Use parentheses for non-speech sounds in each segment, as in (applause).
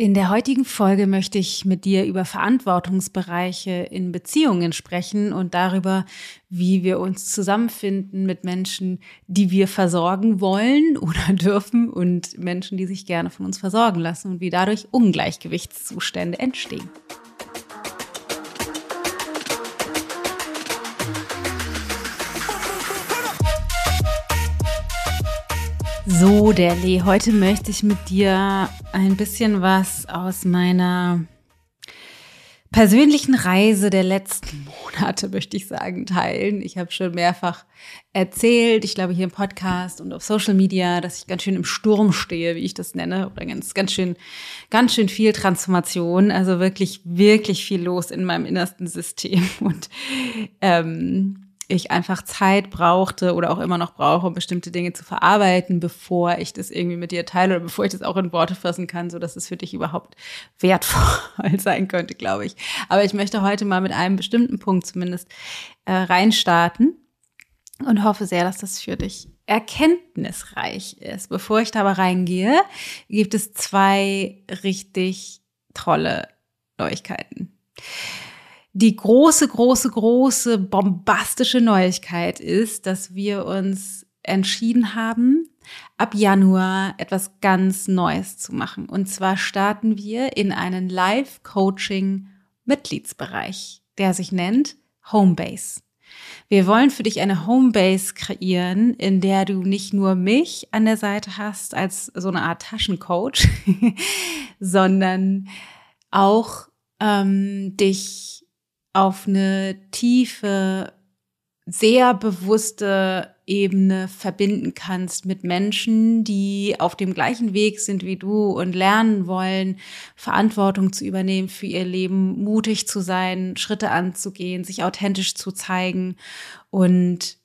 In der heutigen Folge möchte ich mit dir über Verantwortungsbereiche in Beziehungen sprechen und darüber, wie wir uns zusammenfinden mit Menschen, die wir versorgen wollen (laughs) oder dürfen und Menschen, die sich gerne von uns versorgen lassen und wie dadurch Ungleichgewichtszustände entstehen. So, Derle, heute möchte ich mit dir ein bisschen was aus meiner persönlichen Reise der letzten (laughs) Monate, möchte ich sagen, teilen. Ich habe schon mehrfach erzählt, ich glaube hier im Podcast und auf Social Media, dass ich ganz schön im Sturm stehe, wie ich das nenne, oder ganz, ganz schön, ganz schön viel Transformation, also wirklich, wirklich viel los in meinem innersten System (laughs) und ähm, ich einfach Zeit brauchte oder auch immer noch brauche, um bestimmte Dinge zu verarbeiten, bevor ich das irgendwie mit dir teile oder bevor ich das auch in Worte fassen kann, so dass es für dich überhaupt wertvoll (laughs) sein könnte, glaube ich. Aber ich möchte heute mal mit einem bestimmten Punkt zumindest äh, reinstarten und hoffe sehr, dass das für dich erkenntnisreich ist. Bevor ich da aber reingehe, gibt es zwei richtig tolle Neuigkeiten. Die große, große, große, bombastische Neuigkeit ist, dass wir uns entschieden haben, ab Januar etwas ganz Neues zu machen. Und zwar starten wir in einen Live-Coaching-Mitgliedsbereich, der sich nennt Homebase. Wir wollen für dich eine Homebase kreieren, in der du nicht nur mich an der Seite hast als so eine Art Taschencoach, (laughs) sondern auch ähm, dich auf eine tiefe, sehr bewusste Ebene verbinden kannst mit Menschen, die auf dem gleichen Weg sind wie du und lernen wollen, Verantwortung zu übernehmen für ihr Leben, mutig zu sein, Schritte anzugehen, sich authentisch zu zeigen und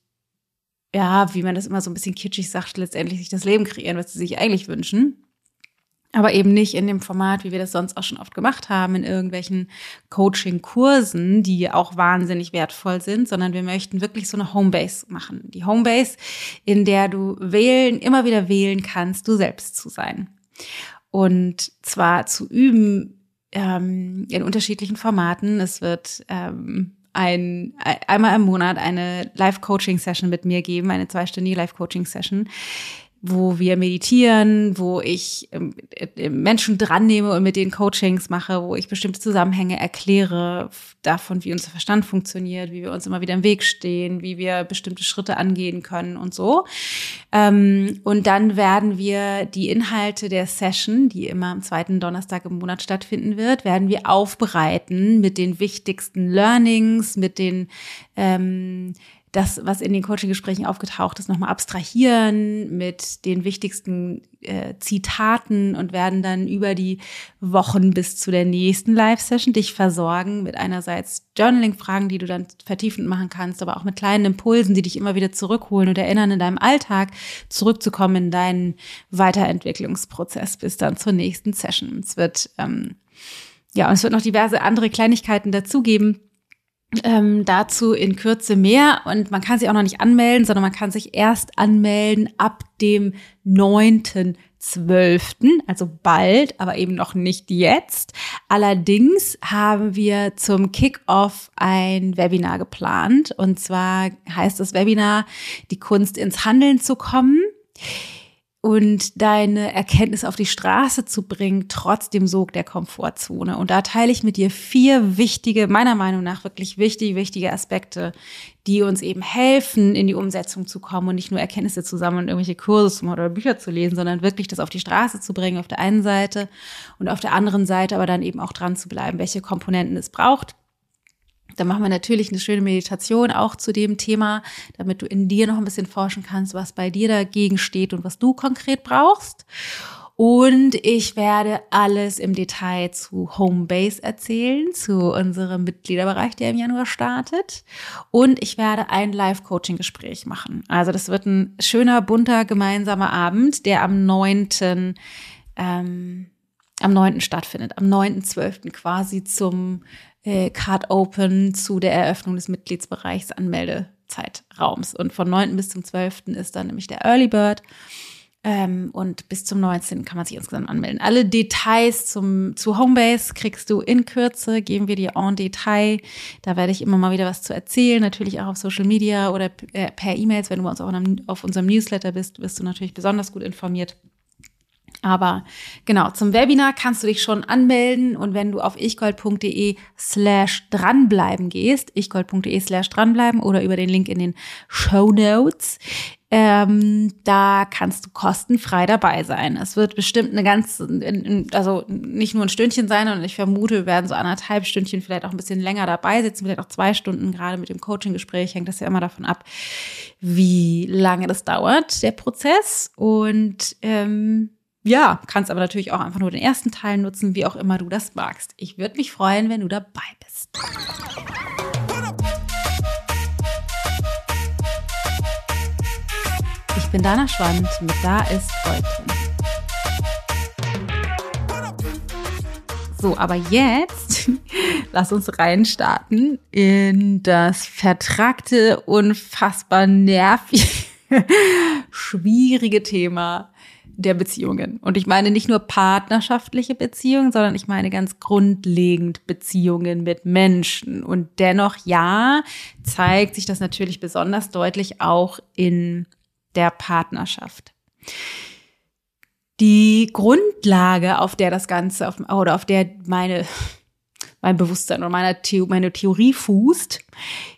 ja, wie man das immer so ein bisschen kitschig sagt, letztendlich sich das Leben kreieren, was sie sich eigentlich wünschen aber eben nicht in dem Format, wie wir das sonst auch schon oft gemacht haben, in irgendwelchen Coaching-Kursen, die auch wahnsinnig wertvoll sind, sondern wir möchten wirklich so eine Homebase machen. Die Homebase, in der du wählen, immer wieder wählen kannst, du selbst zu sein. Und zwar zu üben ähm, in unterschiedlichen Formaten. Es wird ähm, ein, einmal im Monat eine Live-Coaching-Session mit mir geben, eine zweistündige Live-Coaching-Session wo wir meditieren, wo ich ähm, äh, Menschen dran nehme und mit denen Coachings mache, wo ich bestimmte Zusammenhänge erkläre davon, wie unser Verstand funktioniert, wie wir uns immer wieder im Weg stehen, wie wir bestimmte Schritte angehen können und so. Ähm, und dann werden wir die Inhalte der Session, die immer am zweiten Donnerstag im Monat stattfinden wird, werden wir aufbereiten mit den wichtigsten Learnings, mit den ähm, das, was in den Coaching-Gesprächen aufgetaucht ist, nochmal abstrahieren mit den wichtigsten äh, Zitaten und werden dann über die Wochen bis zu der nächsten Live-Session dich versorgen mit einerseits Journaling-Fragen, die du dann vertiefend machen kannst, aber auch mit kleinen Impulsen, die dich immer wieder zurückholen und erinnern, in deinem Alltag zurückzukommen in deinen Weiterentwicklungsprozess bis dann zur nächsten Session. Es wird ähm, ja, und es wird noch diverse andere Kleinigkeiten dazugeben ähm, dazu in Kürze mehr und man kann sich auch noch nicht anmelden, sondern man kann sich erst anmelden ab dem 9.12., also bald, aber eben noch nicht jetzt. Allerdings haben wir zum Kickoff ein Webinar geplant und zwar heißt das Webinar Die Kunst ins Handeln zu kommen und deine Erkenntnis auf die Straße zu bringen, trotz dem Sog der Komfortzone. Und da teile ich mit dir vier wichtige, meiner Meinung nach wirklich wichtige, wichtige Aspekte, die uns eben helfen, in die Umsetzung zu kommen und nicht nur Erkenntnisse zu sammeln und irgendwelche Kurse zu machen oder Bücher zu lesen, sondern wirklich das auf die Straße zu bringen auf der einen Seite und auf der anderen Seite aber dann eben auch dran zu bleiben, welche Komponenten es braucht dann machen wir natürlich eine schöne Meditation auch zu dem Thema, damit du in dir noch ein bisschen forschen kannst, was bei dir dagegen steht und was du konkret brauchst. Und ich werde alles im Detail zu Homebase erzählen, zu unserem Mitgliederbereich, der im Januar startet. Und ich werde ein Live-Coaching-Gespräch machen. Also das wird ein schöner, bunter, gemeinsamer Abend, der am 9. Ähm, am 9. stattfindet, am 9.12. quasi zum äh, Card Open zu der Eröffnung des Mitgliedsbereichs Anmeldezeitraums. Und von 9. bis zum 12. ist dann nämlich der Early Bird. Ähm, und bis zum 19. kann man sich insgesamt anmelden. Alle Details zum, zu Homebase kriegst du in Kürze, geben wir dir en Detail. Da werde ich immer mal wieder was zu erzählen, natürlich auch auf Social Media oder äh, per E-Mails. Wenn du uns auch auf unserem Newsletter bist, wirst du natürlich besonders gut informiert. Aber genau, zum Webinar kannst du dich schon anmelden und wenn du auf ichgold.de slash dranbleiben gehst, ichgold.de slash dranbleiben oder über den Link in den Show Notes, ähm, da kannst du kostenfrei dabei sein. Es wird bestimmt eine ganz, also nicht nur ein Stündchen sein, sondern ich vermute, wir werden so anderthalb Stündchen vielleicht auch ein bisschen länger dabei sitzen, vielleicht auch zwei Stunden, gerade mit dem Coaching-Gespräch hängt das ja immer davon ab, wie lange das dauert, der Prozess. Und ähm, ja, kannst aber natürlich auch einfach nur den ersten Teil nutzen, wie auch immer du das magst. Ich würde mich freuen, wenn du dabei bist. Ich bin Dana Schwand mit Da ist Gold. So, aber jetzt (laughs) lass uns reinstarten in das vertragte, unfassbar nervige, (laughs) schwierige Thema der Beziehungen. Und ich meine nicht nur partnerschaftliche Beziehungen, sondern ich meine ganz grundlegend Beziehungen mit Menschen. Und dennoch, ja, zeigt sich das natürlich besonders deutlich auch in der Partnerschaft. Die Grundlage, auf der das Ganze, auf, oder auf der meine, mein Bewusstsein oder meine, The meine Theorie fußt,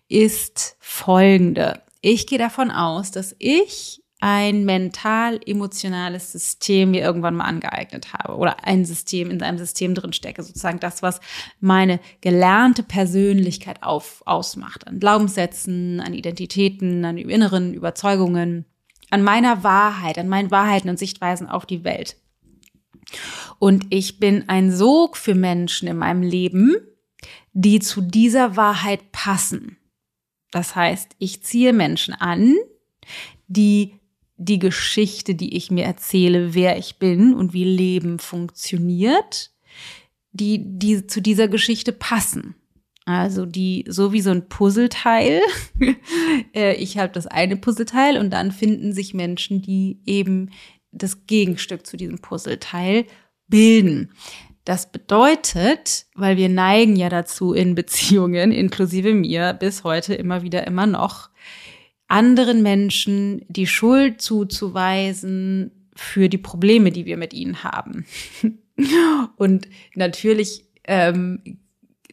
ist folgende. Ich gehe davon aus, dass ich ein mental-emotionales System mir irgendwann mal angeeignet habe oder ein System in einem System drin stecke, sozusagen das, was meine gelernte Persönlichkeit auf, ausmacht, an Glaubenssätzen, an Identitäten, an inneren Überzeugungen, an meiner Wahrheit, an meinen Wahrheiten und Sichtweisen auf die Welt. Und ich bin ein Sog für Menschen in meinem Leben, die zu dieser Wahrheit passen. Das heißt, ich ziehe Menschen an, die die Geschichte, die ich mir erzähle, wer ich bin und wie Leben funktioniert, die, die zu dieser Geschichte passen. Also die, so wie so ein Puzzleteil. (laughs) Äh, ich habe das eine Puzzleteil und dann finden sich Menschen, die eben das Gegenstück zu diesem Puzzleteil bilden. Das bedeutet, weil wir neigen ja dazu in Beziehungen, (laughs) inklusive mir, bis heute immer wieder immer noch, anderen Menschen die Schuld zuzuweisen für die Probleme, die wir mit ihnen haben. (laughs) Und natürlich ähm,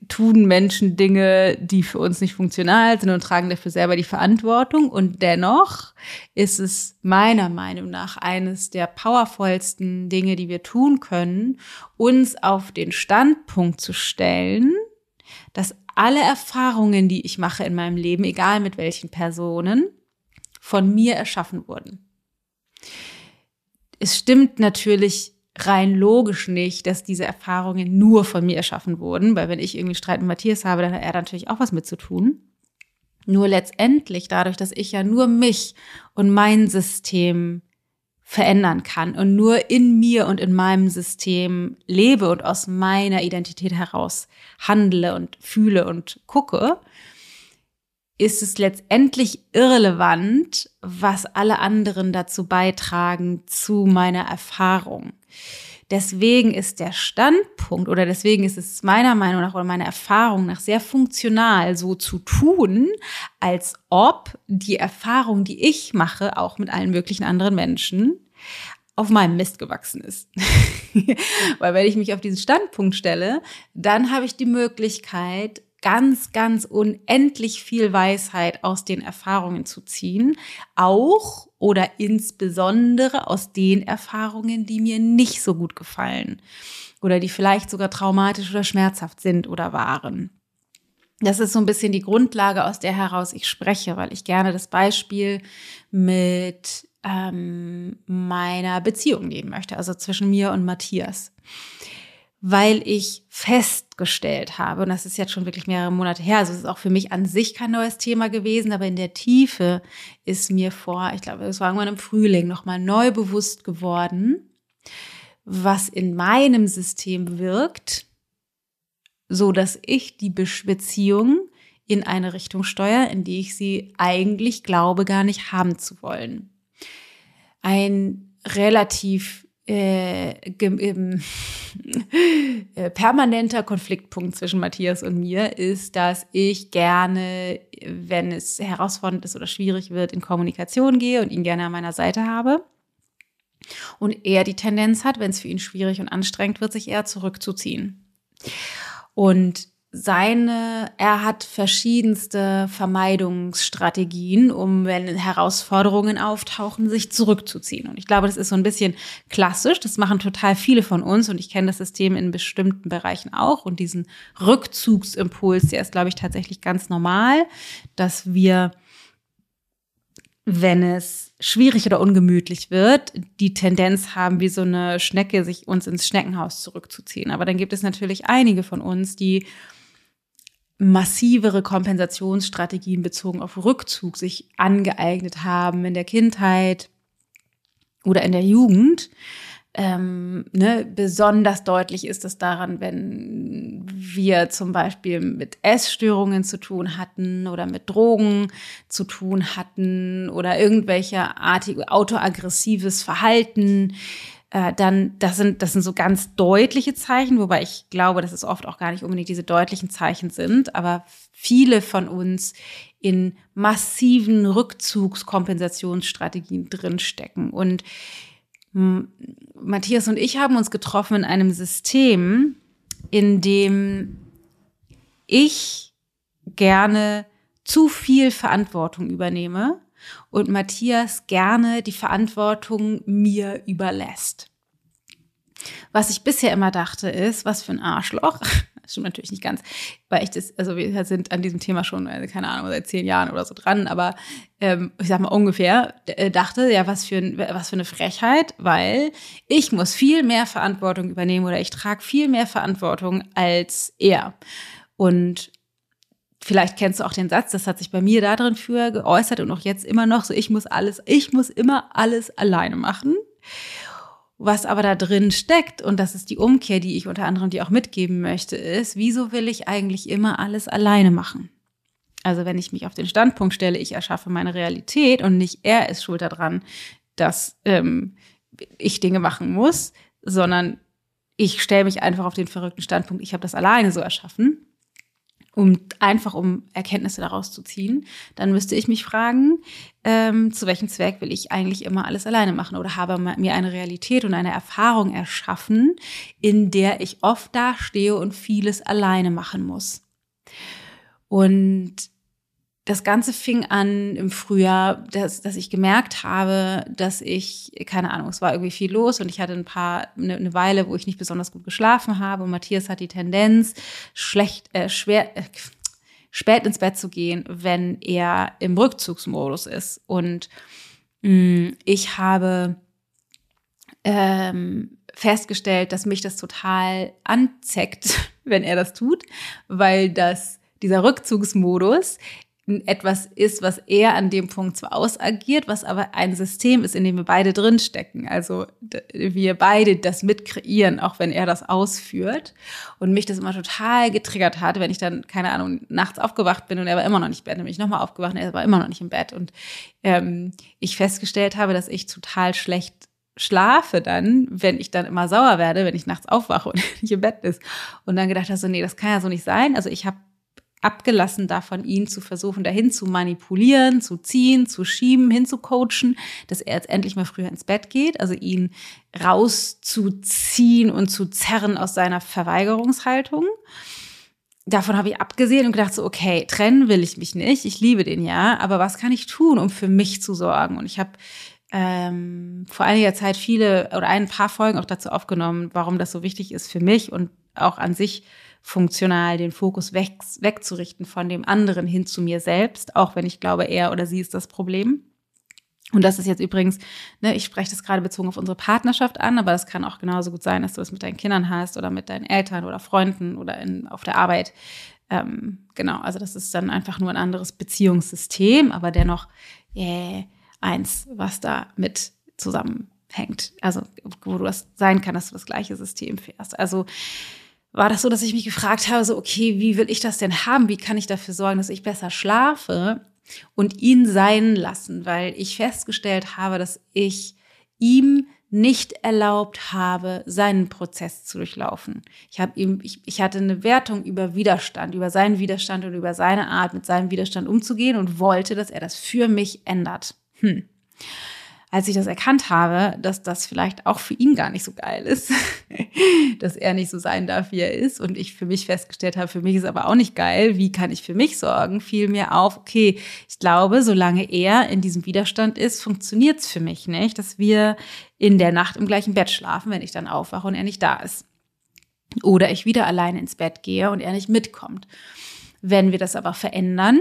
tun Menschen Dinge, die für uns nicht funktional sind und tragen dafür selber die Verantwortung. Und dennoch ist es meiner Meinung nach eines der powervollsten Dinge, die wir tun können, uns auf den Standpunkt zu stellen, dass alle Erfahrungen, die ich mache in meinem Leben, egal mit welchen Personen, von mir erschaffen wurden. Es stimmt natürlich rein logisch nicht, dass diese Erfahrungen nur von mir erschaffen wurden, weil wenn ich irgendwie Streit mit Matthias habe, dann hat er natürlich auch was mit zu tun. Nur letztendlich dadurch, dass ich ja nur mich und mein System verändern kann und nur in mir und in meinem System lebe und aus meiner Identität heraus handle und fühle und gucke, ist es letztendlich irrelevant, was alle anderen dazu beitragen zu meiner Erfahrung. Deswegen ist der Standpunkt oder deswegen ist es meiner Meinung nach oder meiner Erfahrung nach sehr funktional, so zu tun, als ob die Erfahrung, die ich mache, auch mit allen möglichen anderen Menschen, auf meinem Mist gewachsen ist. (laughs) Weil wenn ich mich auf diesen Standpunkt stelle, dann habe ich die Möglichkeit, ganz, ganz unendlich viel Weisheit aus den Erfahrungen zu ziehen, auch oder insbesondere aus den Erfahrungen, die mir nicht so gut gefallen oder die vielleicht sogar traumatisch oder schmerzhaft sind oder waren. Das ist so ein bisschen die Grundlage, aus der heraus ich spreche, weil ich gerne das Beispiel mit ähm, meiner Beziehung nehmen möchte, also zwischen mir und Matthias weil ich festgestellt habe, und das ist jetzt schon wirklich mehrere Monate her, also es ist auch für mich an sich kein neues Thema gewesen, aber in der Tiefe ist mir vor, ich glaube, es war irgendwann im Frühling, nochmal neu bewusst geworden, was in meinem System wirkt, so dass ich die Beziehung in eine Richtung steuere, in die ich sie eigentlich glaube, gar nicht haben zu wollen. Ein relativ äh, (laughs) äh, permanenter Konfliktpunkt zwischen Matthias und mir ist, dass ich gerne, wenn es herausfordernd ist oder schwierig wird, in Kommunikation gehe und ihn gerne an meiner Seite habe. Und er die Tendenz hat, wenn es für ihn schwierig und anstrengend wird, sich eher zurückzuziehen. Und seine, er hat verschiedenste Vermeidungsstrategien, um, wenn Herausforderungen auftauchen, sich zurückzuziehen. Und ich glaube, das ist so ein bisschen klassisch. Das machen total viele von uns und ich kenne das System in bestimmten Bereichen auch. Und diesen Rückzugsimpuls, der ist, glaube ich, tatsächlich ganz normal, dass wir, wenn es schwierig oder ungemütlich wird, die Tendenz haben, wie so eine Schnecke, sich uns ins Schneckenhaus zurückzuziehen. Aber dann gibt es natürlich einige von uns, die massivere Kompensationsstrategien bezogen auf Rückzug sich angeeignet haben in der Kindheit oder in der Jugend. Ähm, ne, besonders deutlich ist es daran, wenn wir zum Beispiel mit Essstörungen zu tun hatten oder mit Drogen zu tun hatten oder irgendwelche artige autoaggressives Verhalten äh, dann, das sind, das sind so ganz deutliche Zeichen, wobei ich glaube, dass es oft auch gar nicht unbedingt diese deutlichen Zeichen sind, aber viele von uns in massiven Rückzugskompensationsstrategien drinstecken. Und Matthias und ich haben uns getroffen in einem System, in dem ich gerne zu viel Verantwortung übernehme und Matthias gerne die Verantwortung mir überlässt. Was ich bisher immer dachte, ist, was für ein Arschloch. (laughs) Das stimmt natürlich nicht ganz, weil ich das, also wir sind an diesem Thema schon, äh, keine Ahnung, seit zehn Jahren oder so dran, aber ähm, ich sag mal ungefähr, äh, dachte, ja, was für, ein, was für eine Frechheit, weil ich muss viel mehr Verantwortung übernehmen oder ich trage viel mehr Verantwortung als er. Und Vielleicht kennst du auch den Satz, das hat sich bei mir da drin früher geäußert und auch jetzt immer noch so, ich muss alles, ich muss immer alles alleine machen. Was aber da drin steckt, und das ist die Umkehr, die ich unter anderem dir auch mitgeben möchte, ist, wieso will ich eigentlich immer alles alleine machen? Also wenn ich mich auf den Standpunkt stelle, ich erschaffe meine Realität und nicht er ist schuld daran, dass ähm, ich Dinge machen muss, sondern ich stelle mich einfach auf den verrückten Standpunkt, ich habe das alleine so erschaffen um einfach um Erkenntnisse daraus zu ziehen, dann müsste ich mich fragen, ähm, zu welchem Zweck will ich eigentlich immer alles alleine machen oder habe mir eine Realität und eine Erfahrung erschaffen, in der ich oft dastehe und vieles alleine machen muss. Und das Ganze fing an im Frühjahr, dass, dass ich gemerkt habe, dass ich, keine Ahnung, es war irgendwie viel los und ich hatte ein paar, eine, eine Weile, wo ich nicht besonders gut geschlafen habe. Und Matthias hat die Tendenz, schlecht, äh, schwer, äh, spät ins Bett zu gehen, wenn er im Rückzugsmodus ist. Und mh, mm, ich habe ähm, festgestellt, dass mich das total anzeckt, (laughs) wenn er das tut, weil das dieser Rückzugsmodus etwas ist, was er an dem Punkt zwar ausagiert, was aber ein System ist, in dem wir beide drinstecken. Also wir beide das mitkreieren, auch wenn er das ausführt. Und mich das immer total getriggert hat, wenn ich dann, keine Ahnung, nachts aufgewacht bin und er war immer noch nicht im Bett, nämlich nochmal aufgewacht und er war immer noch nicht im Bett. Und ähm, ich festgestellt habe, dass ich total schlecht schlafe dann, wenn ich dann immer sauer werde, wenn ich nachts aufwache und (laughs) nicht im Bett ist. Und dann gedacht habe, so, nee, das kann ja so nicht sein. Also ich habe abgelassen davon, ihn zu versuchen, dahin zu manipulieren, zu ziehen, zu schieben, hinzucoachen, dass er jetzt endlich mal früher ins Bett geht, also ihn rauszuziehen und zu zerren aus seiner Verweigerungshaltung. Davon habe ich abgesehen und gedacht so, okay, trennen will ich mich nicht, ich liebe den ja, aber was kann ich tun, um für mich zu sorgen? Und ich habe ähm, vor einiger Zeit viele oder ein paar Folgen auch dazu aufgenommen, warum das so wichtig ist für mich und auch an sich funktional den Fokus weg, wegzurichten von dem anderen hin zu mir selbst, auch wenn ich glaube, er oder sie ist das Problem. Und das ist jetzt übrigens, ne, ich spreche das gerade bezogen auf unsere Partnerschaft an, aber das kann auch genauso gut sein, dass du das mit deinen Kindern hast oder mit deinen Eltern oder Freunden oder in, auf der Arbeit. Ähm, genau, also das ist dann einfach nur ein anderes Beziehungssystem, aber dennoch äh, eins, was da mit zusammenhängt. Also wo du das sein kann, dass du das gleiche System fährst. Also war das so, dass ich mich gefragt habe, so, okay, wie will ich das denn haben? Wie kann ich dafür sorgen, dass ich besser schlafe und ihn sein lassen? Weil ich festgestellt habe, dass ich ihm nicht erlaubt habe, seinen Prozess zu durchlaufen. Ich habe ihm, ich, ich hatte eine Wertung über Widerstand, über seinen Widerstand und über seine Art, mit seinem Widerstand umzugehen und wollte, dass er das für mich ändert. Hm als ich das erkannt habe, dass das vielleicht auch für ihn gar nicht so geil ist, (laughs) dass er nicht so sein darf, wie er ist und ich für mich festgestellt habe, für mich ist aber auch nicht geil, wie kann ich für mich sorgen, fiel mir auf, okay, ich glaube, solange er in diesem Widerstand ist, funktioniert es für mich nicht, dass wir in der Nacht im gleichen Bett schlafen, wenn ich dann aufwache und er nicht da ist. Oder ich wieder alleine ins Bett gehe und er nicht mitkommt. Wenn wir das aber verändern,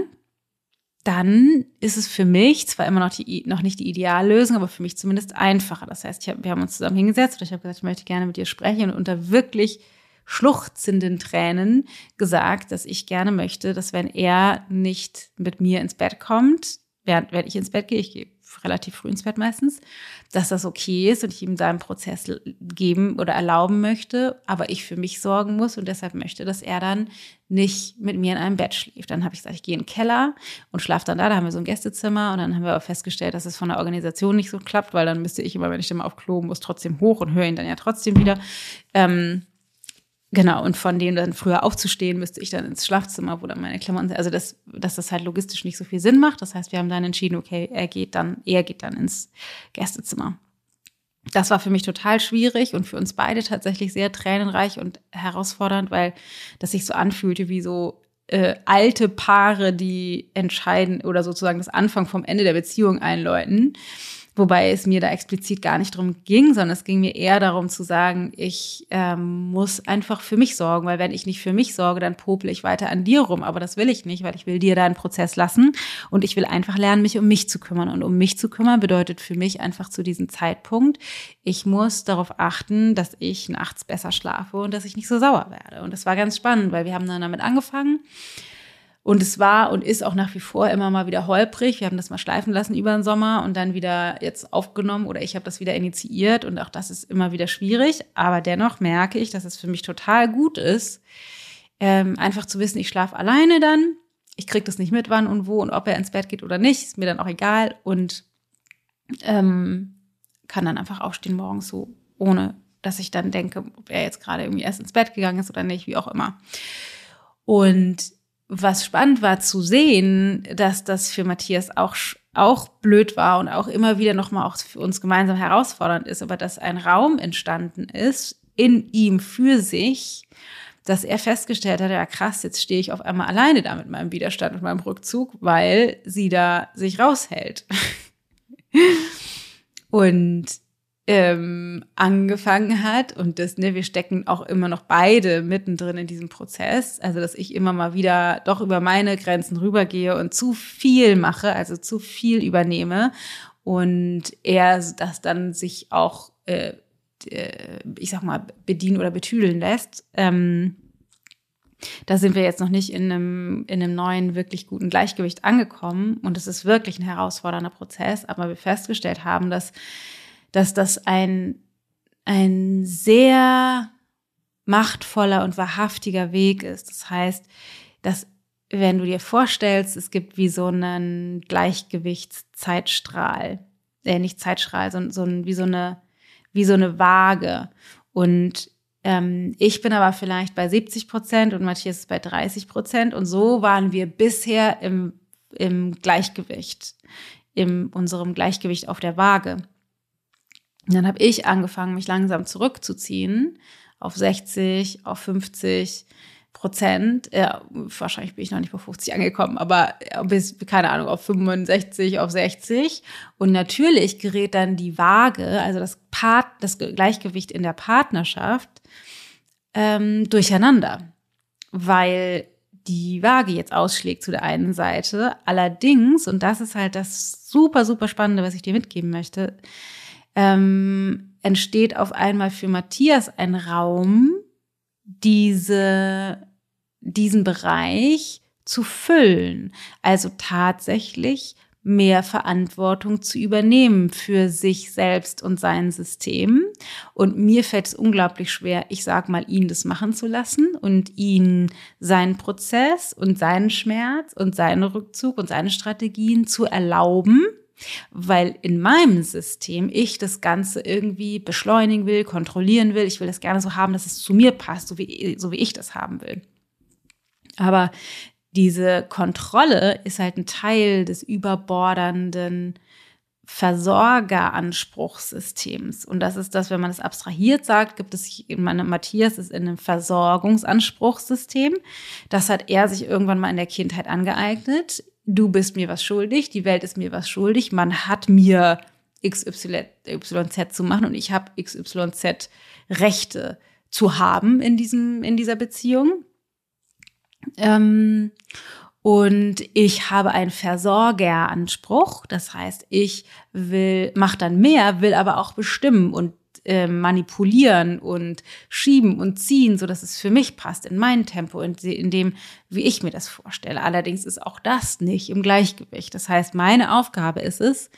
dann ist es für mich zwar immer noch, die, noch nicht die Ideallösung, aber für mich zumindest einfacher. Das heißt, hab, wir haben uns zusammen hingesetzt und ich habe gesagt, ich möchte gerne mit dir sprechen und unter wirklich schluchzenden Tränen gesagt, dass ich gerne möchte, dass wenn er nicht mit mir ins Bett kommt, während, während ich ins Bett gehe, ich gehe relativ früh ins Bett meistens, dass das okay ist und ich ihm seinen Prozess geben oder erlauben möchte, aber ich für mich sorgen muss und deshalb möchte, dass er dann nicht mit mir in einem Bett schläft. Dann habe ich gesagt, ich gehe in den Keller und schlafe dann da. Da haben wir so ein Gästezimmer und dann haben wir aber festgestellt, dass es von der Organisation nicht so klappt, weil dann müsste ich immer, wenn ich dann mal auf Klo muss, trotzdem hoch und höre ihn dann ja trotzdem wieder. Ähm, Genau, und von denen dann früher aufzustehen, müsste ich dann ins Schlafzimmer, wo dann meine Klamotten sind. Also, das, dass das halt logistisch nicht so viel Sinn macht. Das heißt, wir haben dann entschieden, okay, er geht dann, er geht dann ins Gästezimmer. Das war für mich total schwierig und für uns beide tatsächlich sehr tränenreich und herausfordernd, weil das sich so anfühlte wie so äh, alte Paare, die entscheiden oder sozusagen das Anfang vom Ende der Beziehung einläuten. Wobei es mir da explizit gar nicht drum ging, sondern es ging mir eher darum zu sagen, ich ähm, muss einfach für mich sorgen, weil wenn ich nicht für mich sorge, dann popel ich weiter an dir rum. Aber das will ich nicht, weil ich will dir deinen Prozess lassen und ich will einfach lernen, mich um mich zu kümmern. Und um mich zu kümmern bedeutet für mich einfach zu diesem Zeitpunkt, ich muss darauf achten, dass ich nachts besser schlafe und dass ich nicht so sauer werde. Und das war ganz spannend, weil wir haben dann damit angefangen. Und es war und ist auch nach wie vor immer mal wieder holprig. Wir haben das mal schleifen lassen über den Sommer und dann wieder jetzt aufgenommen oder ich habe das wieder initiiert und auch das ist immer wieder schwierig. Aber dennoch merke ich, dass es für mich total gut ist, ähm, einfach zu wissen, ich schlafe alleine dann. Ich kriege das nicht mit, wann und wo und ob er ins Bett geht oder nicht, ist mir dann auch egal und ähm, kann dann einfach aufstehen morgens so, ohne dass ich dann denke, ob er jetzt gerade irgendwie erst ins Bett gegangen ist oder nicht, wie auch immer. Und was spannend war zu sehen, dass das für Matthias auch, auch blöd war und auch immer wieder nochmal auch für uns gemeinsam herausfordernd ist, aber dass ein Raum entstanden ist in ihm für sich, dass er festgestellt hat, ja krass, jetzt stehe ich auf einmal alleine da mit meinem Widerstand und meinem Rückzug, weil sie da sich raushält. (laughs) und ähm, angefangen hat und das, ne, wir stecken auch immer noch beide mittendrin in diesem Prozess. Also, dass ich immer mal wieder doch über meine Grenzen rübergehe und zu viel mache, also zu viel übernehme und er das dann sich auch, äh, äh, ich sag mal, bedienen oder betüdeln lässt. Ähm, da sind wir jetzt noch nicht in einem, in einem neuen, wirklich guten Gleichgewicht angekommen. Und es ist wirklich ein herausfordernder Prozess. Aber wir festgestellt haben, dass dass das ein, ein sehr machtvoller und wahrhaftiger Weg ist. Das heißt, dass wenn du dir vorstellst, es gibt wie so einen Gleichgewichtszeitstrahl, äh, nicht Zeitstrahl, sondern so ein, wie so eine, wie so eine Waage. Und ähm, ich bin aber vielleicht bei 70 Prozent und Matthias ist bei 30 Prozent. Und so waren wir bisher im, im Gleichgewicht, in unserem Gleichgewicht auf der Waage. Und dann habe ich angefangen, mich langsam zurückzuziehen auf 60, auf 50 Prozent. Ja, wahrscheinlich bin ich noch nicht bei 50 angekommen, aber bis, keine Ahnung, auf 65, auf 60. Und natürlich gerät dann die Waage, also das, Part, das Gleichgewicht in der Partnerschaft, ähm, durcheinander. Weil die Waage jetzt ausschlägt zu der einen Seite. Allerdings, und das ist halt das super, super Spannende, was ich dir mitgeben möchte, ähm, entsteht auf einmal für Matthias ein Raum, diese, diesen Bereich zu füllen. Also tatsächlich mehr Verantwortung zu übernehmen für sich selbst und sein System. Und mir fällt es unglaublich schwer, ich sag mal, ihn das machen zu lassen und ihn seinen Prozess und seinen Schmerz und seinen Rückzug und seine Strategien zu erlauben weil in meinem System ich das Ganze irgendwie beschleunigen will, kontrollieren will. Ich will das gerne so haben, dass es zu mir passt, so wie, so wie ich das haben will. Aber diese Kontrolle ist halt ein Teil des überbordernden Versorgeranspruchssystems. Und das ist das, wenn man das abstrahiert sagt, gibt es, meine, Matthias ist in einem Versorgungsanspruchssystem. Das hat er sich irgendwann mal in der Kindheit angeeignet. Du bist mir was schuldig, die Welt ist mir was schuldig, man hat mir XYZ zu machen und ich habe XYZ Rechte zu haben in diesem, in dieser Beziehung. Ähm, und ich habe einen Versorgeranspruch. Das heißt, ich will, mach dann mehr, will aber auch bestimmen und äh, manipulieren und schieben und ziehen, so dass es für mich passt, in mein Tempo, in, in dem, wie ich mir das vorstelle. Allerdings ist auch das nicht im Gleichgewicht. Das heißt, meine Aufgabe ist es,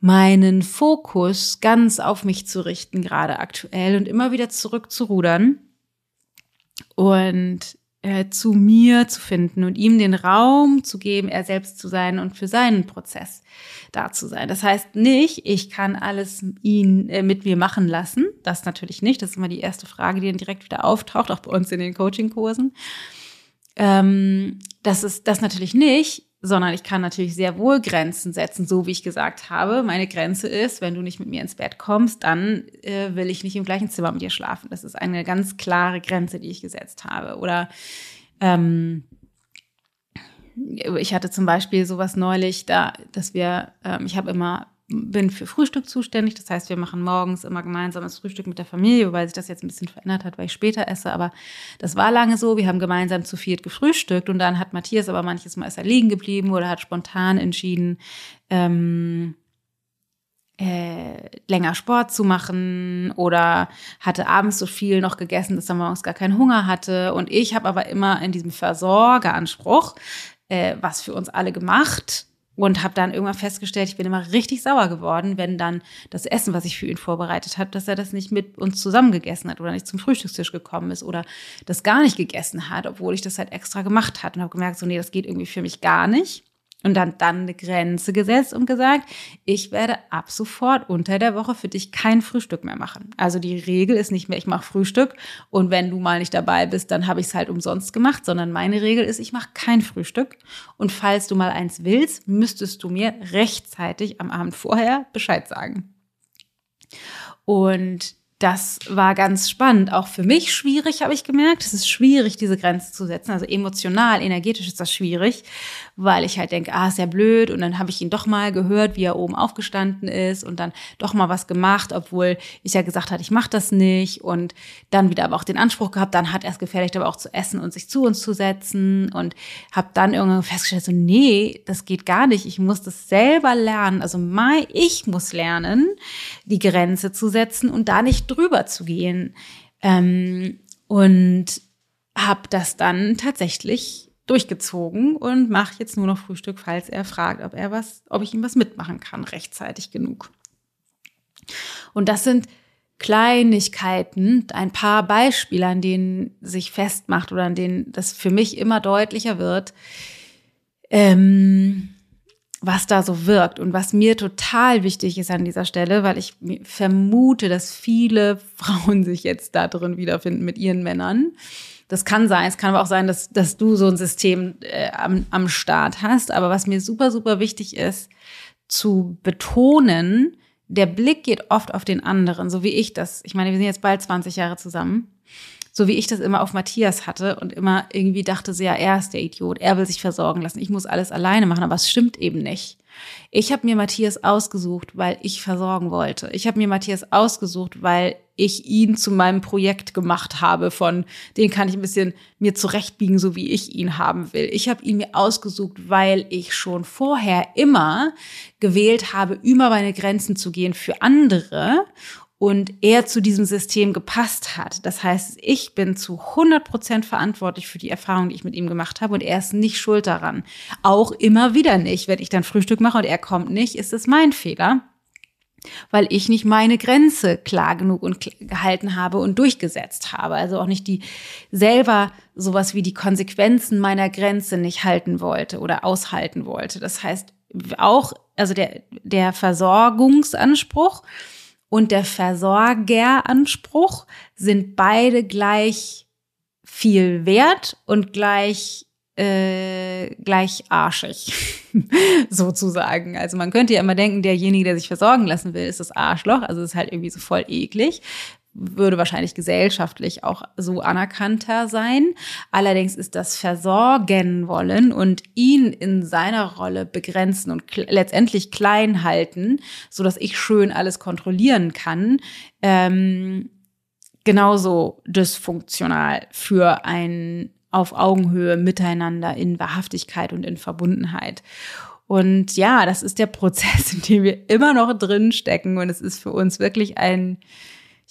meinen Fokus ganz auf mich zu richten, gerade aktuell, und immer wieder zurückzurudern und äh, zu mir zu finden und ihm den Raum zu geben, er selbst zu sein und für seinen Prozess da zu sein. Das heißt nicht, ich kann alles ihn äh, mit mir machen lassen. Das natürlich nicht. Das ist immer die erste Frage, die dann direkt wieder auftaucht, auch bei uns in den Coaching-Kursen. Ähm, das ist das natürlich nicht sondern ich kann natürlich sehr wohl Grenzen setzen, so wie ich gesagt habe. Meine Grenze ist, wenn du nicht mit mir ins Bett kommst, dann äh, will ich nicht im gleichen Zimmer mit dir schlafen. Das ist eine ganz klare Grenze, die ich gesetzt habe. Oder ähm, ich hatte zum Beispiel sowas neulich, da, dass wir, ähm, ich habe immer bin für Frühstück zuständig. Das heißt, wir machen morgens immer gemeinsames Frühstück mit der Familie, wobei sich das jetzt ein bisschen verändert hat, weil ich später esse. Aber das war lange so. Wir haben gemeinsam zu viert gefrühstückt und dann hat Matthias aber manches Mal ist er liegen geblieben oder hat spontan entschieden, ähm, äh, länger Sport zu machen oder hatte abends so viel noch gegessen, dass er morgens gar keinen Hunger hatte. Und ich habe aber immer in diesem Versorgeranspruch äh, was für uns alle gemacht und habe dann irgendwann festgestellt, ich bin immer richtig sauer geworden, wenn dann das Essen, was ich für ihn vorbereitet habe, dass er das nicht mit uns zusammen gegessen hat oder nicht zum Frühstückstisch gekommen ist oder das gar nicht gegessen hat, obwohl ich das halt extra gemacht hat. Und habe gemerkt, so nee, das geht irgendwie für mich gar nicht und dann, dann eine Grenze gesetzt und gesagt, ich werde ab sofort unter der Woche für dich kein Frühstück mehr machen. Also die Regel ist nicht mehr, ich mache Frühstück und wenn du mal nicht dabei bist, dann habe ich es halt umsonst gemacht, sondern meine Regel ist, ich mache kein Frühstück und falls du mal eins willst, müsstest du mir rechtzeitig am Abend vorher Bescheid sagen. Und das war ganz spannend. Auch für mich schwierig, habe ich gemerkt. Es ist schwierig, diese Grenze zu setzen. Also emotional, energetisch ist das schwierig, weil ich halt denke, ah, ist ja blöd. Und dann habe ich ihn doch mal gehört, wie er oben aufgestanden ist und dann doch mal was gemacht, obwohl ich ja gesagt hatte, ich mache das nicht. Und dann wieder aber auch den Anspruch gehabt, dann hat er es gefährlich, aber auch zu essen und sich zu uns zu setzen. Und habe dann irgendwann festgestellt, so, nee, das geht gar nicht. Ich muss das selber lernen. Also mein, ich muss lernen, die Grenze zu setzen und da nicht drüber zu gehen. Ähm, und habe das dann tatsächlich durchgezogen und mache jetzt nur noch Frühstück, falls er fragt, ob er was, ob ich ihm was mitmachen kann, rechtzeitig genug. Und das sind Kleinigkeiten, ein paar Beispiele, an denen sich festmacht oder an denen das für mich immer deutlicher wird, ähm, was da so wirkt und was mir total wichtig ist an dieser Stelle, weil ich vermute, dass viele (laughs) Frauen sich jetzt da drin wiederfinden mit ihren Männern. Das kann sein, es kann aber auch sein, dass, dass du so ein System äh, am, am Start hast. Aber was mir super, super wichtig ist, zu betonen, der Blick geht oft auf den anderen, so wie ich das. Ich meine, wir sind jetzt bald 20 Jahre zusammen so wie ich das immer auf Matthias hatte und immer irgendwie dachte, ja, er ist der Idiot, er will sich versorgen lassen, ich muss alles alleine machen, aber es stimmt eben nicht. Ich habe mir Matthias ausgesucht, weil ich versorgen wollte. Ich habe mir Matthias ausgesucht, weil ich ihn zu meinem Projekt gemacht habe, von den kann ich ein bisschen mir zurechtbiegen, so wie ich ihn haben will. Ich habe ihn mir ausgesucht, weil ich schon vorher immer gewählt habe, über meine Grenzen zu gehen für andere und er zu diesem System gepasst hat. Das heißt, ich bin zu 100 Prozent verantwortlich für die Erfahrung, die ich mit ihm gemacht habe und er ist nicht schuld daran. Auch immer wieder nicht. Wenn ich dann Frühstück mache und er kommt nicht, ist es mein Fehler, weil ich nicht meine Grenze klar genug und gehalten habe und durchgesetzt habe. Also auch nicht die selber sowas wie die Konsequenzen meiner Grenze nicht halten wollte oder aushalten wollte. Das heißt, auch, also der, der Versorgungsanspruch und der Versorgeranspruch sind beide gleich viel wert und gleich äh, gleich arschig, (laughs) sozusagen. Also man könnte ja immer denken, derjenige, der sich versorgen lassen will, ist das Arschloch. Also ist halt irgendwie so voll eklig würde wahrscheinlich gesellschaftlich auch so anerkannter sein. Allerdings ist das Versorgen wollen und ihn in seiner Rolle begrenzen und letztendlich klein halten, so dass ich schön alles kontrollieren kann, ähm, genauso dysfunktional für ein auf Augenhöhe miteinander in Wahrhaftigkeit und in Verbundenheit. Und ja, das ist der Prozess, in dem wir immer noch drin stecken. Und es ist für uns wirklich ein,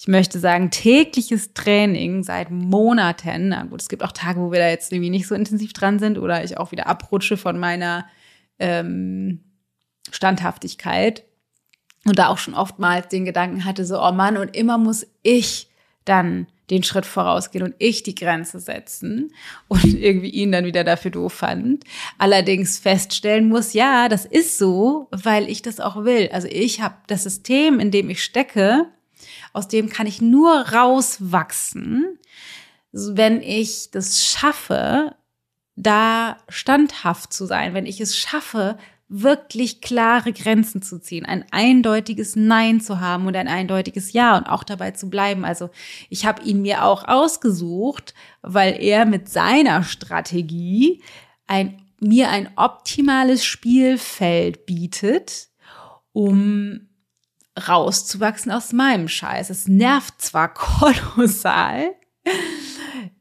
ich möchte sagen, tägliches Training seit Monaten. Na gut, es gibt auch Tage, wo wir da jetzt irgendwie nicht so intensiv dran sind oder ich auch wieder abrutsche von meiner ähm, Standhaftigkeit. Und da auch schon oftmals den Gedanken hatte, so, oh Mann, und immer muss ich dann den Schritt vorausgehen und ich die Grenze setzen und (laughs) irgendwie ihn dann wieder dafür doof fand. Allerdings feststellen muss, ja, das ist so, weil ich das auch will. Also ich habe das System, in dem ich stecke, aus dem kann ich nur rauswachsen, wenn ich das schaffe, da standhaft zu sein, wenn ich es schaffe, wirklich klare Grenzen zu ziehen, ein eindeutiges Nein zu haben und ein eindeutiges Ja und auch dabei zu bleiben. Also ich habe ihn mir auch ausgesucht, weil er mit seiner Strategie ein, mir ein optimales Spielfeld bietet, um rauszuwachsen aus meinem Scheiß. Es nervt zwar (laughs) kolossal,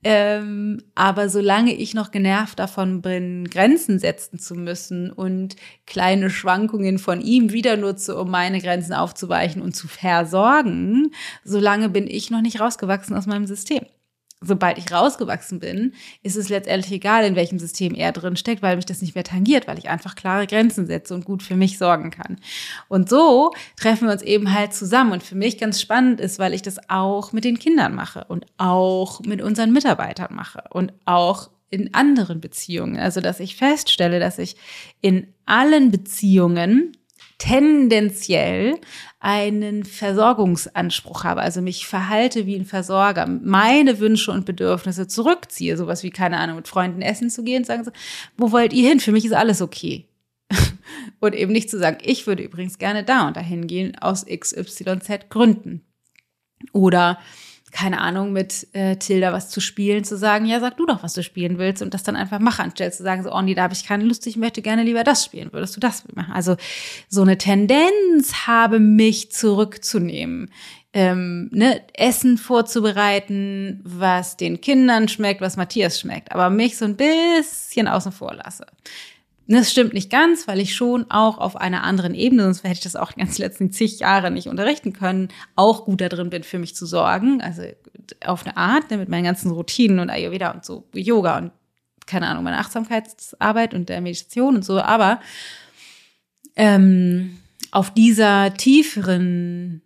ähm, aber solange ich noch genervt davon bin, Grenzen setzen zu müssen und kleine Schwankungen von ihm wieder nutze, um meine Grenzen aufzuweichen und zu versorgen, solange bin ich noch nicht rausgewachsen aus meinem System sobald ich rausgewachsen bin, ist es letztendlich egal, in welchem System er drin steckt, weil mich das nicht mehr tangiert, weil ich einfach klare Grenzen setze und gut für mich sorgen kann. Und so treffen wir uns eben halt zusammen. Und für mich ganz spannend ist, weil ich das auch mit den Kindern mache und auch mit unseren Mitarbeitern mache und auch in anderen Beziehungen. Also, dass ich feststelle, dass ich in allen Beziehungen tendenziell einen Versorgungsanspruch habe, also mich verhalte wie ein Versorger, meine Wünsche und Bedürfnisse zurückziehe, sowas wie, keine Ahnung, mit Freunden essen zu gehen, sagen so, wo wollt ihr hin? Für mich ist alles okay. (laughs) und eben nicht zu sagen, ich würde übrigens gerne da und dahin gehen aus XYZ Gründen. Oder keine Ahnung, mit äh, Tilda was zu spielen, zu sagen, ja, sag du doch, was du spielen willst und das dann einfach machen, anstelle zu sagen, so, oh nee, da habe ich keine Lust, ich möchte gerne lieber das spielen, würdest du das machen? Also so eine Tendenz habe, mich zurückzunehmen, ähm, ne, Essen vorzubereiten, was den Kindern schmeckt, was Matthias schmeckt, aber mich so ein bisschen außen vor lasse. Das stimmt nicht ganz, weil ich schon auch auf einer anderen Ebene, sonst hätte ich das auch die ganzen letzten zig Jahre nicht unterrichten können, auch gut da drin bin, für mich zu sorgen. Also auf eine Art, ne, mit meinen ganzen Routinen und Ayurveda und so, Yoga und keine Ahnung, meine Achtsamkeitsarbeit und der Meditation und so. Aber ähm, auf dieser tieferen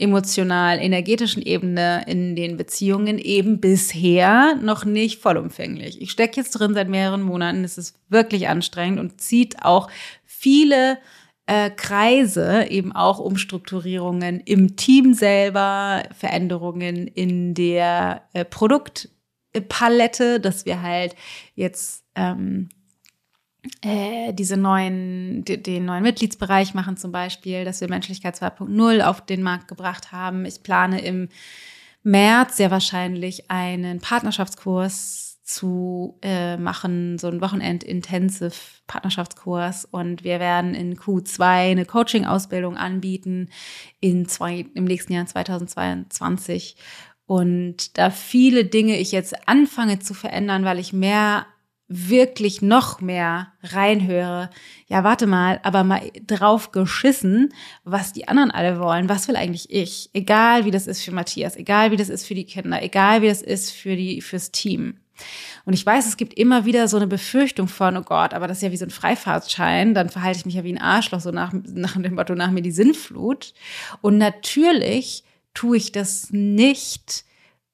emotional-energetischen Ebene in den Beziehungen eben bisher noch nicht vollumfänglich. Ich stecke jetzt drin seit mehreren Monaten. Es ist wirklich anstrengend und zieht auch viele äh, Kreise, eben auch Umstrukturierungen im Team selber, Veränderungen in der äh, Produktpalette, dass wir halt jetzt ähm, äh, diese neuen, den neuen Mitgliedsbereich machen zum Beispiel, dass wir Menschlichkeit 2.0 auf den Markt gebracht haben. Ich plane im März sehr wahrscheinlich einen Partnerschaftskurs zu äh, machen, so ein Wochenend-Intensive Partnerschaftskurs und wir werden in Q2 eine Coaching-Ausbildung anbieten in zwei, im nächsten Jahr 2022 und da viele Dinge ich jetzt anfange zu verändern, weil ich mehr wirklich noch mehr reinhöre, ja, warte mal, aber mal drauf geschissen, was die anderen alle wollen. Was will eigentlich ich? Egal wie das ist für Matthias, egal wie das ist für die Kinder, egal wie das ist für die, fürs Team. Und ich weiß, es gibt immer wieder so eine Befürchtung von, oh Gott, aber das ist ja wie so ein Freifahrtschein, dann verhalte ich mich ja wie ein Arschloch, so nach, nach dem Motto, nach mir die Sinnflut. Und natürlich tue ich das nicht,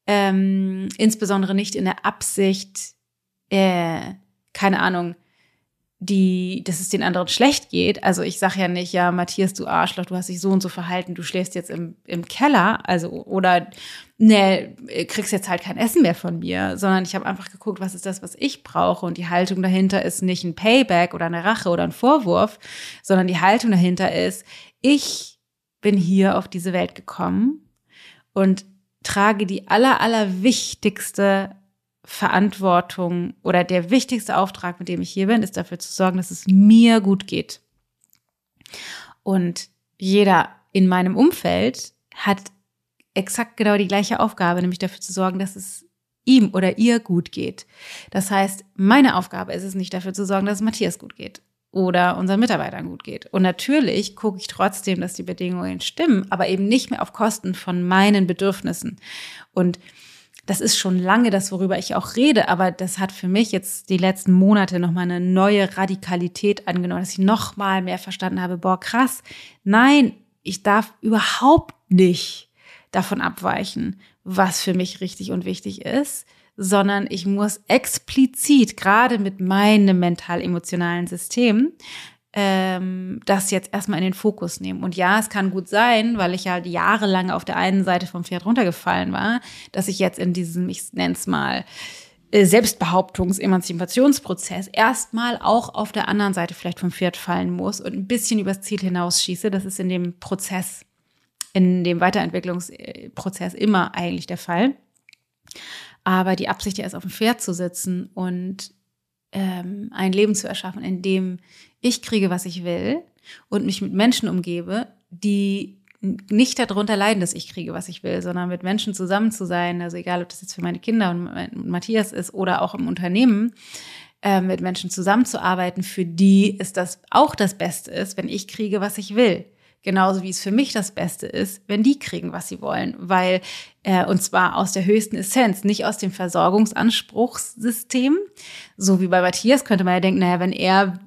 ähm, insbesondere nicht in der Absicht, äh, keine Ahnung, die, dass es den anderen schlecht geht. Also ich sage ja nicht, ja, Matthias, du Arschloch, du hast dich so und so verhalten, du schläfst jetzt im, im Keller, also oder ne, kriegst jetzt halt kein Essen mehr von mir, sondern ich habe einfach geguckt, was ist das, was ich brauche. Und die Haltung dahinter ist nicht ein Payback oder eine Rache oder ein Vorwurf, sondern die Haltung dahinter ist, ich bin hier auf diese Welt gekommen und trage die aller, aller wichtigste Verantwortung oder der wichtigste Auftrag, mit dem ich hier bin, ist dafür zu sorgen, dass es mir gut geht. Und jeder in meinem Umfeld hat exakt genau die gleiche Aufgabe, nämlich dafür zu sorgen, dass es ihm oder ihr gut geht. Das heißt, meine Aufgabe ist es nicht dafür zu sorgen, dass es Matthias gut geht oder unseren Mitarbeitern gut geht. Und natürlich gucke ich trotzdem, dass die Bedingungen stimmen, aber eben nicht mehr auf Kosten von meinen Bedürfnissen. Und das ist schon lange das, worüber ich auch rede, aber das hat für mich jetzt die letzten Monate nochmal eine neue Radikalität angenommen, dass ich nochmal mehr verstanden habe, boah, krass, nein, ich darf überhaupt nicht davon abweichen, was für mich richtig und wichtig ist, sondern ich muss explizit, gerade mit meinem mental-emotionalen System, ähm, das jetzt erstmal in den Fokus nehmen. Und ja, es kann gut sein, weil ich ja jahrelang auf der einen Seite vom Pferd runtergefallen war, dass ich jetzt in diesem, ich nenne es mal, äh, Selbstbehauptungs-Emanzipationsprozess erstmal auch auf der anderen Seite vielleicht vom Pferd fallen muss und ein bisschen übers Ziel hinausschieße. Das ist in dem Prozess, in dem Weiterentwicklungsprozess immer eigentlich der Fall. Aber die Absicht ja ist, auf dem Pferd zu sitzen und ähm, ein Leben zu erschaffen, in dem ich kriege, was ich will und mich mit Menschen umgebe, die nicht darunter leiden, dass ich kriege, was ich will, sondern mit Menschen zusammen zu sein, also egal, ob das jetzt für meine Kinder und Matthias ist oder auch im Unternehmen, äh, mit Menschen zusammenzuarbeiten, für die ist das auch das Beste ist, wenn ich kriege, was ich will. Genauso wie es für mich das Beste ist, wenn die kriegen, was sie wollen. Weil, äh, und zwar aus der höchsten Essenz, nicht aus dem Versorgungsanspruchssystem. So wie bei Matthias könnte man ja denken, naja, wenn er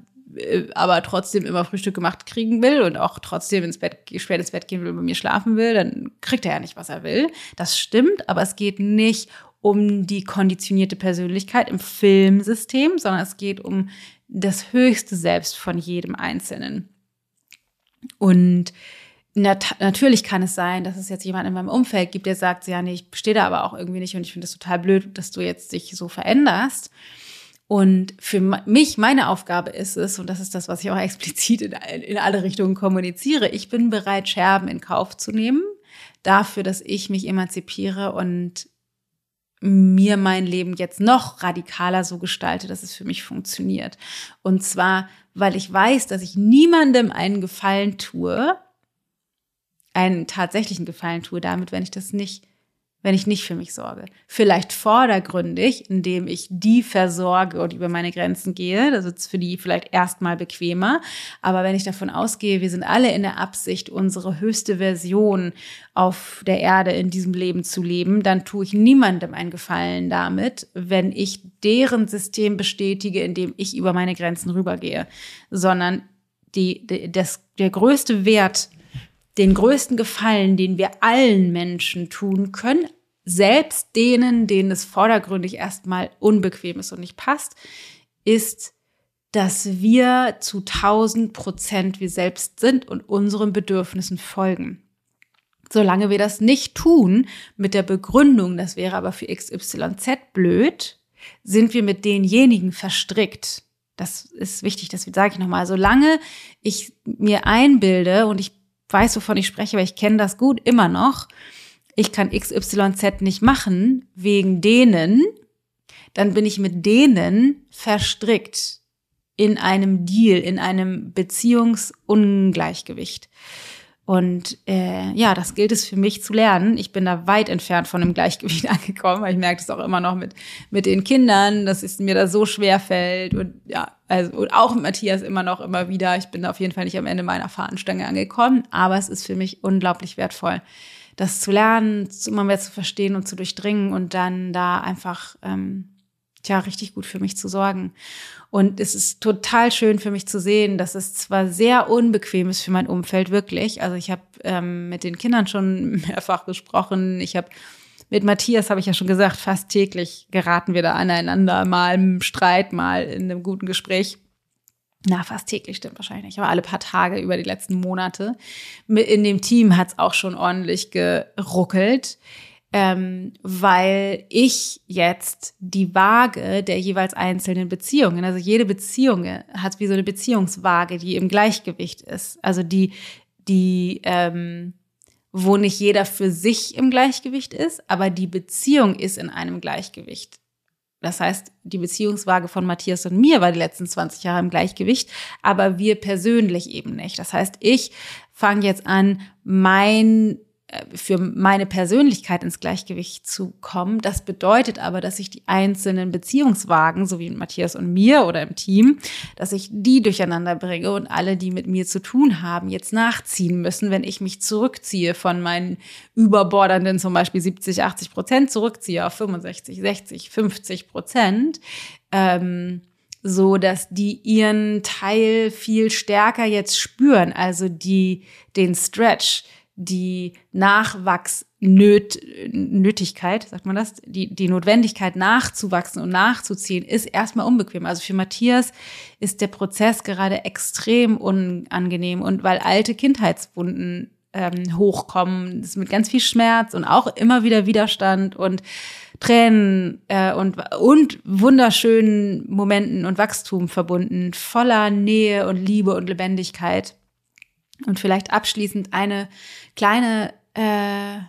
aber trotzdem immer Frühstück gemacht kriegen will und auch trotzdem ins Bett, spät ins Bett gehen will und bei mir schlafen will, dann kriegt er ja nicht, was er will. Das stimmt, aber es geht nicht um die konditionierte Persönlichkeit im Filmsystem, sondern es geht um das höchste Selbst von jedem Einzelnen. Und nat natürlich kann es sein, dass es jetzt jemand in meinem Umfeld gibt, der sagt, ja, nee, ich stehe da aber auch irgendwie nicht und ich finde es total blöd, dass du jetzt dich so veränderst. Und für mich, meine Aufgabe ist es, und das ist das, was ich auch (laughs) explizit in, in alle Richtungen kommuniziere, ich bin bereit, Scherben in Kauf zu nehmen, dafür, dass ich mich emanzipiere und mir mein Leben jetzt noch radikaler so gestalte, dass es für mich funktioniert. Und zwar, weil ich weiß, dass ich niemandem einen Gefallen tue, einen tatsächlichen Gefallen tue damit, wenn ich das nicht wenn ich nicht für mich sorge. Vielleicht vordergründig, indem ich die versorge und über meine Grenzen gehe. Das ist für die vielleicht erstmal bequemer. Aber wenn ich davon ausgehe, wir sind alle in der Absicht, unsere höchste Version auf der Erde in diesem Leben zu leben, dann tue ich niemandem einen Gefallen damit, wenn ich deren System bestätige, indem ich über meine Grenzen rübergehe. Sondern die, die das, der größte Wert den größten Gefallen, den wir allen Menschen tun können, selbst denen, denen es vordergründig erstmal unbequem ist und nicht passt, ist, dass wir zu 1000 Prozent wir selbst sind und unseren Bedürfnissen folgen. Solange wir das nicht tun, mit der Begründung, das wäre aber für XYZ blöd, sind wir mit denjenigen verstrickt. Das ist wichtig, das sage ich nochmal. Solange ich mir einbilde und ich weiß, wovon ich spreche, weil ich kenne das gut immer noch. Ich kann XYZ nicht machen wegen denen, dann bin ich mit denen verstrickt in einem Deal, in einem Beziehungsungleichgewicht. Und äh, ja, das gilt es für mich zu lernen. Ich bin da weit entfernt von einem Gleichgewicht (laughs) angekommen, weil ich merke es auch immer noch mit, mit den Kindern, dass es mir da so schwer fällt. Und ja, also und auch Matthias immer noch immer wieder. Ich bin auf jeden Fall nicht am Ende meiner Fahnenstange angekommen, aber es ist für mich unglaublich wertvoll, das zu lernen, immer mehr zu verstehen und zu durchdringen und dann da einfach ähm, tja, richtig gut für mich zu sorgen. Und es ist total schön für mich zu sehen, dass es zwar sehr unbequem ist für mein Umfeld, wirklich. Also ich habe ähm, mit den Kindern schon (laughs) mehrfach gesprochen. Ich habe mit Matthias, habe ich ja schon gesagt, fast täglich geraten wir da aneinander, mal im Streit, mal in einem guten Gespräch. na, fast täglich stimmt wahrscheinlich nicht, aber alle paar Tage über die letzten Monate. In dem Team hat es auch schon ordentlich geruckelt, ähm, weil ich jetzt die Waage der jeweils einzelnen Beziehungen, also jede Beziehung hat wie so eine Beziehungswaage, die im Gleichgewicht ist. Also die, die, ähm, wo nicht jeder für sich im Gleichgewicht ist, aber die Beziehung ist in einem Gleichgewicht. Das heißt, die Beziehungswaage von Matthias und mir war die letzten 20 Jahre im Gleichgewicht, aber wir persönlich eben nicht. Das heißt, ich fange jetzt an, mein für meine Persönlichkeit ins Gleichgewicht zu kommen. Das bedeutet aber, dass ich die einzelnen Beziehungswagen, so wie Matthias und mir oder im Team, dass ich die durcheinander bringe und alle, die mit mir zu tun haben, jetzt nachziehen müssen, wenn ich mich zurückziehe von meinen überbordernden zum Beispiel 70, 80 Prozent zurückziehe auf 65, 60, 50 Prozent. Ähm, so dass die ihren Teil viel stärker jetzt spüren, also die den Stretch, die Nachwachsnötigkeit, sagt man das, die, die Notwendigkeit nachzuwachsen und nachzuziehen, ist erstmal unbequem. Also für Matthias ist der Prozess gerade extrem unangenehm und weil alte Kindheitswunden ähm, hochkommen, ist mit ganz viel Schmerz und auch immer wieder Widerstand und Tränen äh, und, und wunderschönen Momenten und Wachstum verbunden, voller Nähe und Liebe und Lebendigkeit. Und vielleicht abschließend eine kleine, äh,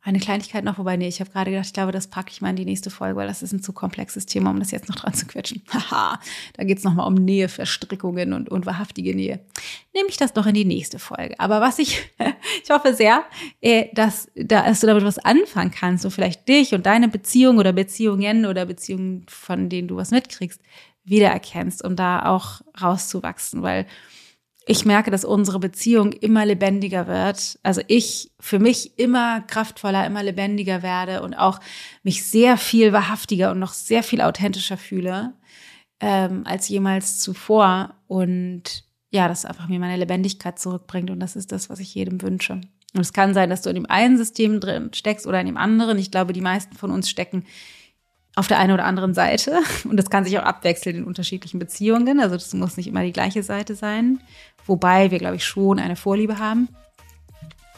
eine Kleinigkeit noch, wobei, nee, ich habe gerade gedacht, ich glaube, das packe ich mal in die nächste Folge, weil das ist ein zu komplexes Thema, um das jetzt noch dran zu quetschen. (laughs) Haha, da geht's nochmal um Näheverstrickungen und, und wahrhaftige Nähe. Nehme ich das doch in die nächste Folge. Aber was ich, (laughs) ich hoffe sehr, äh, dass, dass du damit was anfangen kannst, so vielleicht dich und deine Beziehung oder Beziehungen oder Beziehungen, von denen du was mitkriegst, wiedererkennst, um da auch rauszuwachsen, weil ich merke, dass unsere Beziehung immer lebendiger wird. Also ich für mich immer kraftvoller, immer lebendiger werde und auch mich sehr viel wahrhaftiger und noch sehr viel authentischer fühle ähm, als jemals zuvor. Und ja, das einfach mir meine Lebendigkeit zurückbringt. Und das ist das, was ich jedem wünsche. Und es kann sein, dass du in dem einen System drin steckst oder in dem anderen. Ich glaube, die meisten von uns stecken auf der einen oder anderen Seite. Und das kann sich auch abwechseln in unterschiedlichen Beziehungen. Also das muss nicht immer die gleiche Seite sein. Wobei wir, glaube ich, schon eine Vorliebe haben.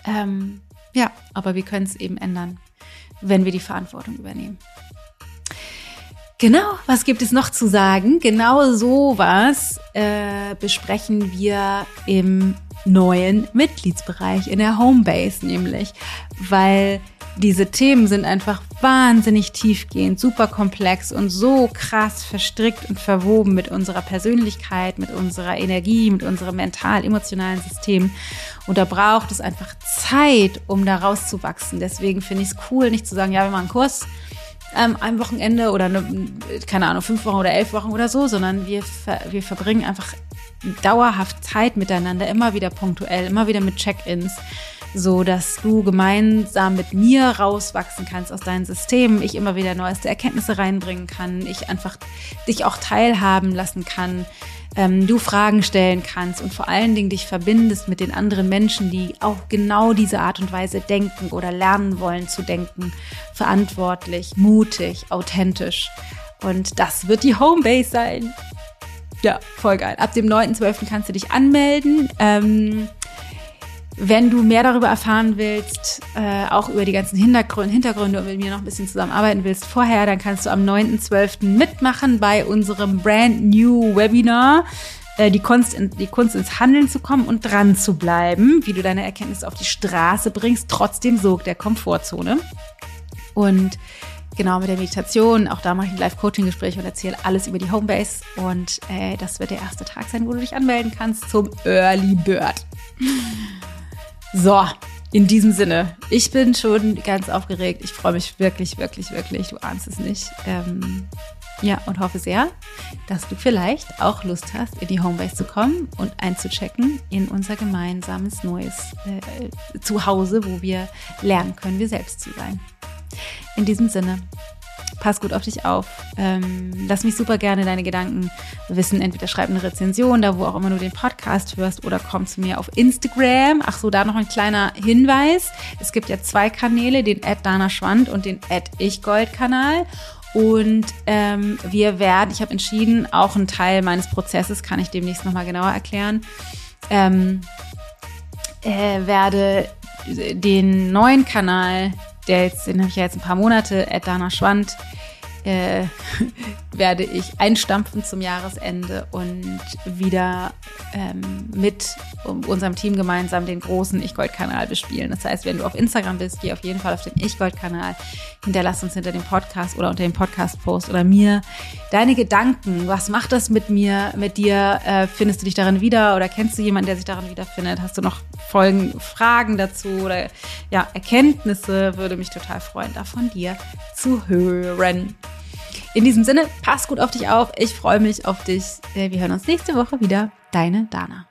Ähm, ja, aber wir können es eben ändern, wenn wir die Verantwortung übernehmen. Genau, was gibt es noch zu sagen? Genau sowas äh, besprechen wir im neuen Mitgliedsbereich in der Homebase nämlich, weil diese Themen sind einfach wahnsinnig tiefgehend, super komplex und so krass verstrickt und verwoben mit unserer Persönlichkeit, mit unserer Energie, mit unserem mental-emotionalen System. Und da braucht es einfach Zeit, um da rauszuwachsen. Deswegen finde ich es cool, nicht zu sagen, ja, wir machen einen Kurs ähm, ein Wochenende oder eine, keine Ahnung, fünf Wochen oder elf Wochen oder so, sondern wir, wir verbringen einfach dauerhaft Zeit miteinander, immer wieder punktuell, immer wieder mit Check-ins so dass du gemeinsam mit mir rauswachsen kannst aus deinen Systemen, ich immer wieder neueste Erkenntnisse reinbringen kann, ich einfach dich auch teilhaben lassen kann, ähm, du Fragen stellen kannst und vor allen Dingen dich verbindest mit den anderen Menschen, die auch genau diese Art und Weise denken oder lernen wollen zu denken, verantwortlich, mutig, authentisch. Und das wird die Homebase sein. Ja, voll geil. Ab dem 9.12. kannst du dich anmelden. Ähm, wenn du mehr darüber erfahren willst, äh, auch über die ganzen Hintergründe, Hintergründe und mit mir noch ein bisschen zusammenarbeiten willst vorher, dann kannst du am 9.12. mitmachen bei unserem Brand New Webinar. Äh, die, Kunst in, die Kunst ins Handeln zu kommen und dran zu bleiben, wie du deine Erkenntnisse auf die Straße bringst, trotzdem Sog der Komfortzone. Und genau mit der Meditation. Auch da mache ich ein Live-Coaching-Gespräch und erzähle alles über die Homebase. Und äh, das wird der erste Tag sein, wo du dich anmelden kannst zum Early Bird. So, in diesem Sinne, ich bin schon ganz aufgeregt. Ich freue mich wirklich, wirklich, wirklich. Du ahnst es nicht. Ähm, ja, und hoffe sehr, dass du vielleicht auch Lust hast, in die Homebase zu kommen und einzuchecken in unser gemeinsames neues äh, Zuhause, wo wir lernen können, wir selbst zu sein. In diesem Sinne, pass gut auf dich auf. Ähm, lass mich super gerne deine Gedanken wissen. Entweder schreib eine Rezension, da wo auch immer du den Podcast hörst, oder komm zu mir auf Instagram. Ach so, da noch ein kleiner Hinweis. Es gibt ja zwei Kanäle, den Dana Schwand und den Ich Gold Kanal. Und ähm, wir werden, ich habe entschieden, auch einen Teil meines Prozesses kann ich demnächst nochmal genauer erklären, ähm, äh, werde den neuen Kanal, der jetzt, den habe ich ja jetzt ein paar Monate, Dana Schwand, äh, (laughs) werde ich einstampfen zum Jahresende und wieder ähm, mit unserem Team gemeinsam den großen Ich-Gold-Kanal bespielen. Das heißt, wenn du auf Instagram bist, geh auf jeden Fall auf den Ich-Gold-Kanal, hinterlass uns hinter dem Podcast oder unter dem Podcast-Post oder mir deine Gedanken. Was macht das mit mir, mit dir? Äh, findest du dich darin wieder oder kennst du jemanden, der sich darin wiederfindet? Hast du noch Folgen, Fragen dazu oder ja, Erkenntnisse? Würde mich total freuen, da von dir zu hören. In diesem Sinne, pass gut auf dich auf. Ich freue mich auf dich. Wir hören uns nächste Woche wieder. Deine Dana.